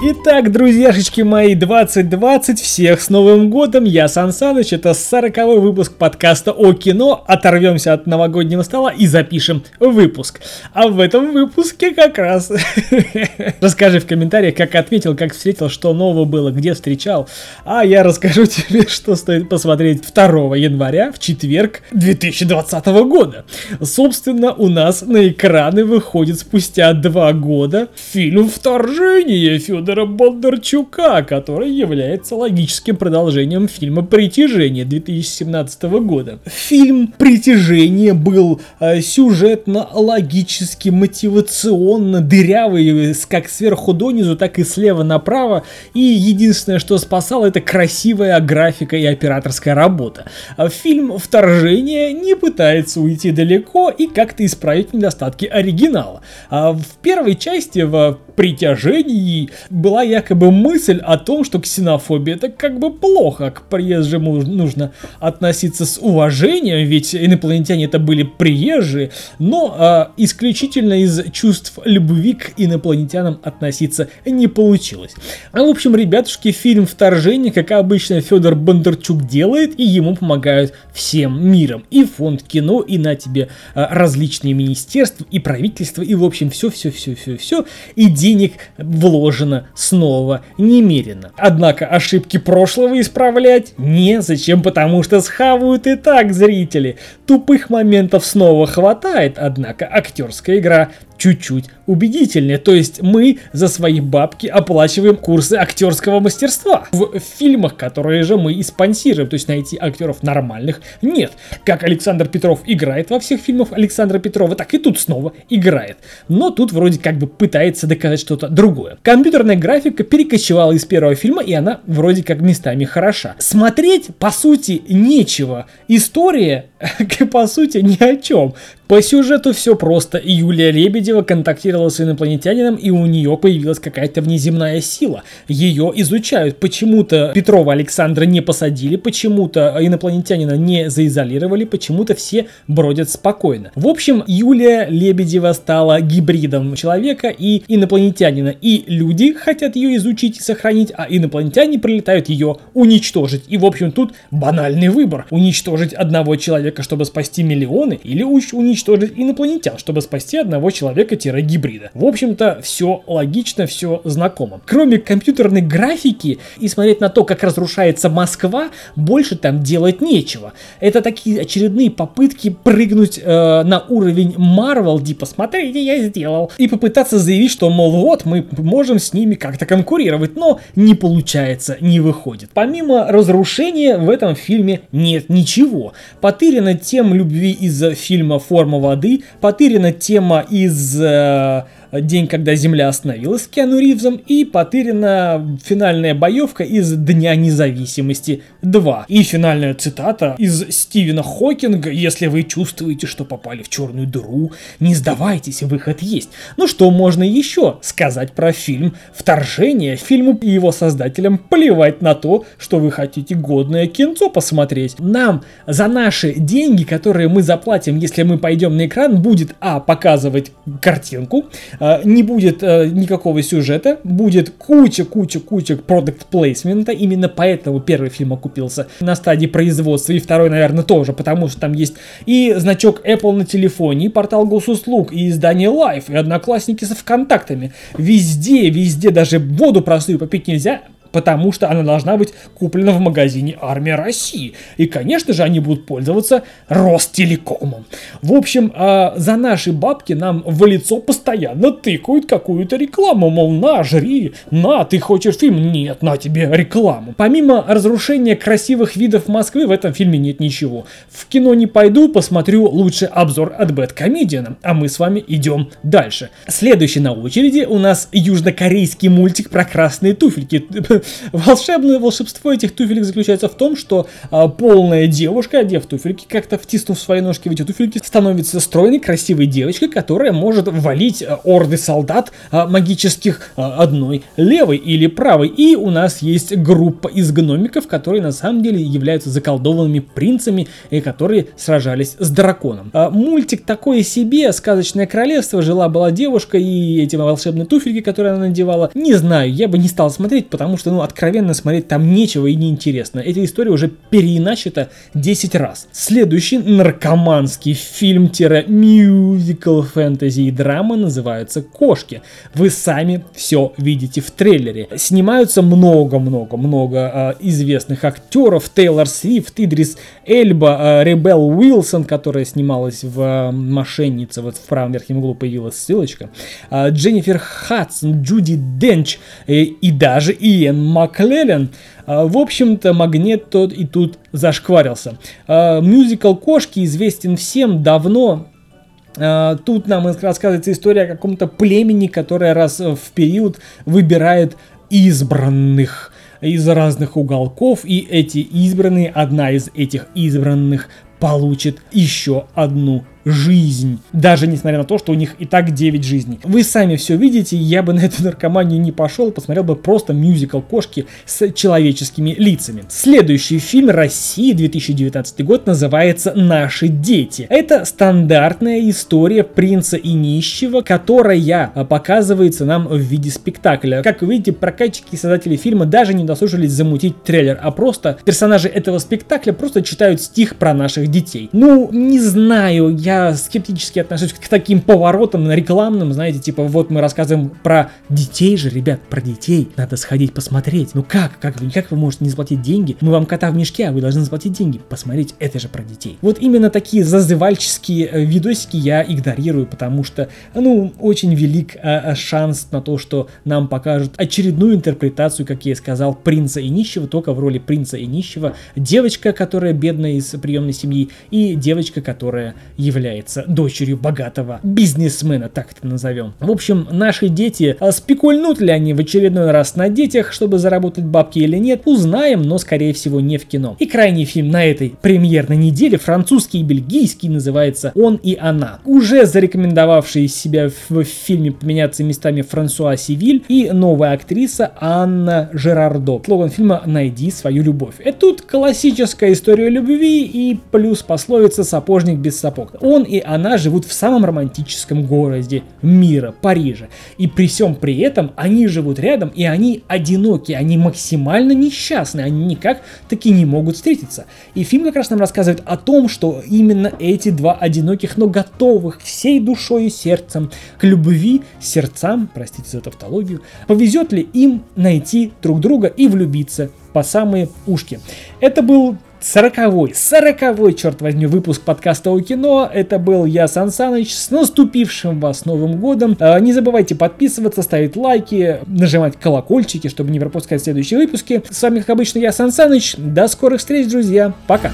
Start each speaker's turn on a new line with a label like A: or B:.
A: Итак, друзьяшечки мои, 2020, всех с Новым Годом, я Сан Саныч, это 40 выпуск подкаста о кино, оторвемся от новогоднего стола и запишем выпуск. А в этом выпуске как раз... Расскажи в комментариях, как отметил, как встретил, что нового было, где встречал, а я расскажу тебе, что стоит посмотреть 2 января, в четверг 2020 года. Собственно, у нас на экраны выходит спустя два года фильм «Вторжение» Федора Федора Бондарчука, который является логическим продолжением фильма «Притяжение» 2017 года. Фильм «Притяжение» был э, сюжетно, логически, мотивационно дырявый как сверху донизу, так и слева направо, и единственное, что спасало, это красивая графика и операторская работа. А фильм «Вторжение» не пытается уйти далеко и как-то исправить недостатки оригинала. А в первой части, в «Притяжении», была якобы мысль о том, что ксенофобия это как бы плохо, к приезжим нужно относиться с уважением, ведь инопланетяне это были приезжие, но а, исключительно из чувств любви к инопланетянам относиться не получилось. А в общем, ребятушки, фильм «Вторжение», как обычно, Федор Бондарчук делает, и ему помогают всем миром. И фонд кино, и на тебе а, различные министерства, и правительства, и в общем все-все-все-все-все, и денег вложено снова немерено. Однако ошибки прошлого исправлять незачем, потому что схавают и так зрители. Тупых моментов снова хватает, однако актерская игра чуть-чуть убедительнее. То есть мы за свои бабки оплачиваем курсы актерского мастерства. В фильмах, которые же мы и спонсируем, то есть найти актеров нормальных, нет. Как Александр Петров играет во всех фильмах Александра Петрова, так и тут снова играет. Но тут вроде как бы пытается доказать что-то другое. Компьютерная графика перекочевала из первого фильма, и она вроде как местами хороша. Смотреть, по сути, нечего. История, по сути, ни о чем. По сюжету все просто. Юлия Лебедева контактировала с инопланетянином, и у нее появилась какая-то внеземная сила. Ее изучают. Почему-то Петрова Александра не посадили, почему-то инопланетянина не заизолировали, почему-то все бродят спокойно. В общем, Юлия Лебедева стала гибридом человека и инопланетянина. И люди хотят ее изучить и сохранить, а инопланетяне прилетают ее уничтожить. И в общем тут банальный выбор. Уничтожить одного человека, чтобы спасти миллионы, или уничтожить инопланетян, чтобы спасти одного человека-гибрида. В общем-то, все логично, все знакомо. Кроме компьютерной графики и смотреть на то, как разрушается Москва, больше там делать нечего. Это такие очередные попытки прыгнуть э, на уровень Marvel, типа, смотрите, я сделал, и попытаться заявить, что, мол, вот, мы можем с ними как-то конкурировать, но не получается, не выходит. Помимо разрушения в этом фильме нет ничего. Потырено тем любви из фильма «Форма воды, потырена тема из э, день, когда Земля остановилась с Киану Ривзом, и потеряна финальная боевка из Дня независимости 2. И финальная цитата из Стивена Хокинга «Если вы чувствуете, что попали в черную дыру, не сдавайтесь, выход есть». Ну что можно еще сказать про фильм «Вторжение»? Фильму и его создателям плевать на то, что вы хотите годное кинцо посмотреть. Нам за наши деньги, которые мы заплатим, если мы пойдем на экран, будет а. показывать картинку, не будет э, никакого сюжета, будет куча-куча-куча продукт плейсмента, именно поэтому первый фильм окупился на стадии производства, и второй, наверное, тоже, потому что там есть и значок Apple на телефоне, и портал госуслуг, и издание Life, и одноклассники со ВКонтактами. Везде, везде, даже воду простую попить нельзя, потому что она должна быть куплена в магазине Армия России. И, конечно же, они будут пользоваться Ростелекомом. В общем, э, за наши бабки нам в лицо постоянно тыкают какую-то рекламу, мол, на, жри, на, ты хочешь фильм? Нет, на тебе рекламу. Помимо разрушения красивых видов Москвы, в этом фильме нет ничего. В кино не пойду, посмотрю лучше обзор от Бэткомедиана, а мы с вами идем дальше. Следующий на очереди у нас южнокорейский мультик про красные туфельки волшебное волшебство этих туфелек заключается в том, что а, полная девушка, одев туфельки, как-то втиснув свои ножки в эти туфельки, становится стройной, красивой девочкой, которая может валить а, орды солдат а, магических а, одной левой или правой. И у нас есть группа из гномиков, которые на самом деле являются заколдованными принцами, и которые сражались с драконом. А, мультик такой себе, сказочное королевство, жила-была девушка и эти волшебные туфельки, которые она надевала. Не знаю, я бы не стал смотреть, потому что, ну, откровенно смотреть там нечего и неинтересно. Эта история уже переиначата 10 раз. Следующий наркоманский фильм-мюзикл фэнтези и драма называется «Кошки». Вы сами все видите в трейлере. Снимаются много-много-много э, известных актеров. Тейлор Свифт, Идрис Эльба, э, Ребел Уилсон, которая снималась в э, «Мошеннице», вот в правом верхнем углу появилась ссылочка. Э, Дженнифер Хадсон, Джуди Денч э, и даже Иэн Маклеллен. Э, в общем-то, магнит тот и тут зашкварился. Э, мюзикл «Кошки» известен всем давно, Тут нам рассказывается история о каком-то племени, которое раз в период выбирает избранных из разных уголков, и эти избранные, одна из этих избранных получит еще одну жизнь. Даже несмотря на то, что у них и так 9 жизней. Вы сами все видите, я бы на эту наркоманию не пошел, посмотрел бы просто мюзикл кошки с человеческими лицами. Следующий фильм России 2019 год называется «Наши дети». Это стандартная история принца и нищего, которая показывается нам в виде спектакля. Как вы видите, прокатчики и создатели фильма даже не дослушались замутить трейлер, а просто персонажи этого спектакля просто читают стих про наших детей. Ну, не знаю, я скептически отношусь к таким поворотам рекламным, знаете, типа вот мы рассказываем про детей же, ребят, про детей. Надо сходить посмотреть. Ну как? Как как вы можете не заплатить деньги? Мы вам кота в мешке, а вы должны заплатить деньги. Посмотреть, это же про детей. Вот именно такие зазывальческие э, видосики я игнорирую, потому что, ну, очень велик а, шанс на то, что нам покажут очередную интерпретацию, как я и сказал, принца и нищего, только в роли принца и нищего. Девочка, которая бедная из приемной семьи, и девочка, которая является является дочерью богатого бизнесмена, так это назовем. В общем, наши дети, а спекульнут ли они в очередной раз на детях, чтобы заработать бабки или нет, узнаем, но скорее всего не в кино. И крайний фильм на этой премьерной неделе, французский и бельгийский, называется «Он и она». Уже зарекомендовавший себя в фильме поменяться местами Франсуа Сивиль и новая актриса Анна Жерардо. Слоган фильма «Найди свою любовь». Это тут классическая история любви и плюс пословица «Сапожник без сапог». Он и она живут в самом романтическом городе мира, Париже. И при всем при этом они живут рядом, и они одиноки, они максимально несчастны, они никак таки не могут встретиться. И фильм как раз нам рассказывает о том, что именно эти два одиноких, но готовых всей душой и сердцем к любви, сердцам, простите за тавтологию, повезет ли им найти друг друга и влюбиться по самые ушки. Это был Сороковой, сороковой, черт возьми, выпуск подкаста о кино. Это был я, Сан Саныч. С наступившим вас Новым Годом. А, не забывайте подписываться, ставить лайки, нажимать колокольчики, чтобы не пропускать следующие выпуски. С вами, как обычно, я, Сан Саныч. До скорых встреч, друзья. Пока.